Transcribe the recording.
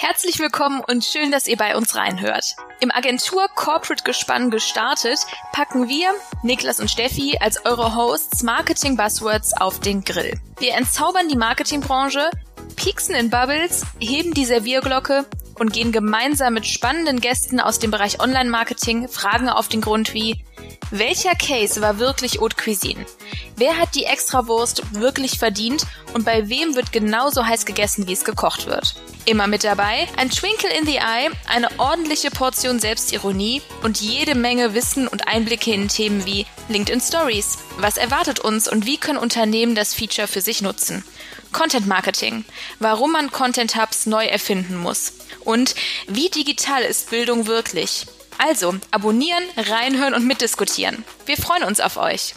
Herzlich willkommen und schön, dass ihr bei uns reinhört. Im Agentur-Corporate-Gespann gestartet, packen wir, Niklas und Steffi, als eure Hosts Marketing-Buzzwords auf den Grill. Wir entzaubern die Marketingbranche, pieksen in Bubbles, heben die Servierglocke und gehen gemeinsam mit spannenden Gästen aus dem Bereich Online-Marketing Fragen auf den Grund wie welcher Case war wirklich Haute Cuisine? Wer hat die Extrawurst wirklich verdient und bei wem wird genauso heiß gegessen, wie es gekocht wird? Immer mit dabei ein Twinkle in the Eye, eine ordentliche Portion Selbstironie und jede Menge Wissen und Einblicke in Themen wie LinkedIn Stories. Was erwartet uns und wie können Unternehmen das Feature für sich nutzen? Content Marketing. Warum man Content Hubs neu erfinden muss. Und wie digital ist Bildung wirklich? Also, abonnieren, reinhören und mitdiskutieren. Wir freuen uns auf euch.